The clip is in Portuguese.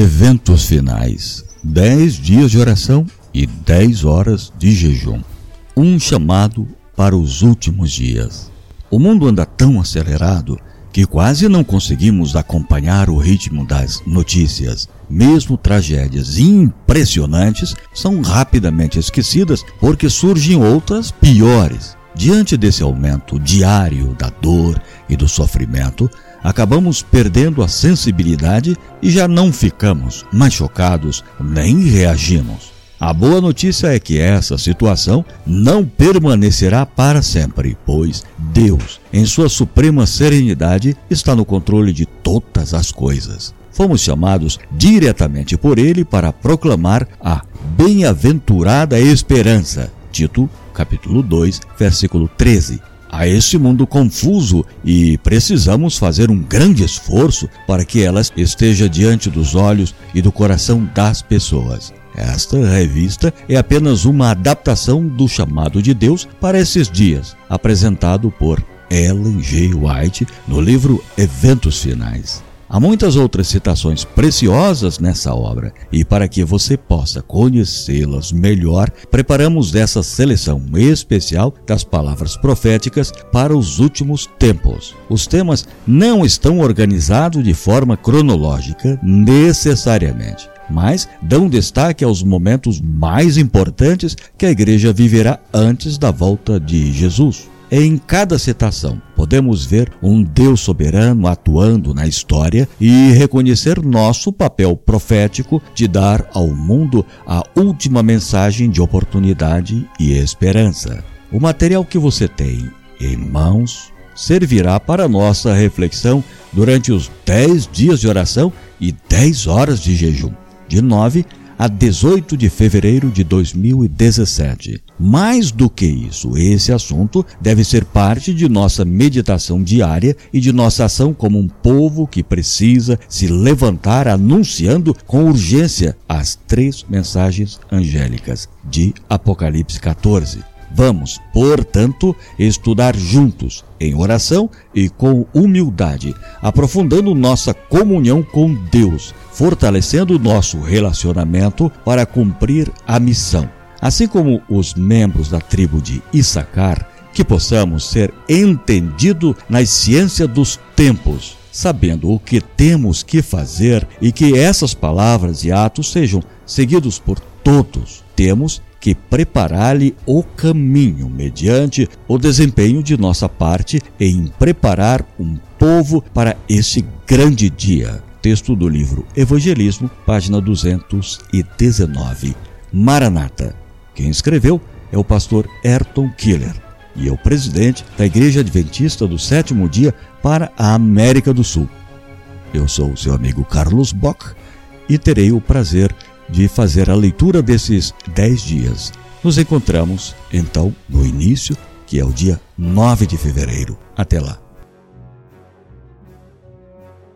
Eventos finais: 10 dias de oração e 10 horas de jejum. Um chamado para os últimos dias. O mundo anda tão acelerado que quase não conseguimos acompanhar o ritmo das notícias. Mesmo tragédias impressionantes são rapidamente esquecidas porque surgem outras piores. Diante desse aumento diário da dor e do sofrimento, acabamos perdendo a sensibilidade e já não ficamos mais chocados nem reagimos. A boa notícia é que essa situação não permanecerá para sempre, pois Deus, em sua suprema serenidade, está no controle de todas as coisas. Fomos chamados diretamente por Ele para proclamar a bem-aventurada esperança. Tito, capítulo 2, versículo 13 a este mundo confuso e precisamos fazer um grande esforço para que ela esteja diante dos olhos e do coração das pessoas. Esta revista é apenas uma adaptação do chamado de Deus para esses dias, apresentado por Ellen G. White no livro Eventos Finais. Há muitas outras citações preciosas nessa obra, e para que você possa conhecê-las melhor, preparamos essa seleção especial das palavras proféticas para os últimos tempos. Os temas não estão organizados de forma cronológica necessariamente mas dão destaque aos momentos mais importantes que a igreja viverá antes da volta de Jesus. Em cada citação, podemos ver um Deus soberano atuando na história e reconhecer nosso papel profético de dar ao mundo a última mensagem de oportunidade e esperança. O material que você tem em mãos servirá para nossa reflexão durante os 10 dias de oração e 10 horas de jejum, de 9 a 18 de fevereiro de 2017. Mais do que isso, esse assunto deve ser parte de nossa meditação diária e de nossa ação como um povo que precisa se levantar anunciando com urgência as três mensagens angélicas de Apocalipse 14. Vamos, portanto, estudar juntos, em oração e com humildade, aprofundando nossa comunhão com Deus, fortalecendo nosso relacionamento para cumprir a missão. Assim como os membros da tribo de Issacar, que possamos ser entendidos na ciência dos tempos, sabendo o que temos que fazer e que essas palavras e atos sejam seguidos por todos. Temos que preparar-lhe o caminho, mediante o desempenho de nossa parte em preparar um povo para esse grande dia. Texto do livro Evangelismo, página 219. Maranata. Quem escreveu é o pastor Ayrton Killer e é o presidente da Igreja Adventista do Sétimo Dia para a América do Sul. Eu sou o seu amigo Carlos Bock e terei o prazer de fazer a leitura desses dez dias. Nos encontramos, então, no início, que é o dia 9 de fevereiro. Até lá.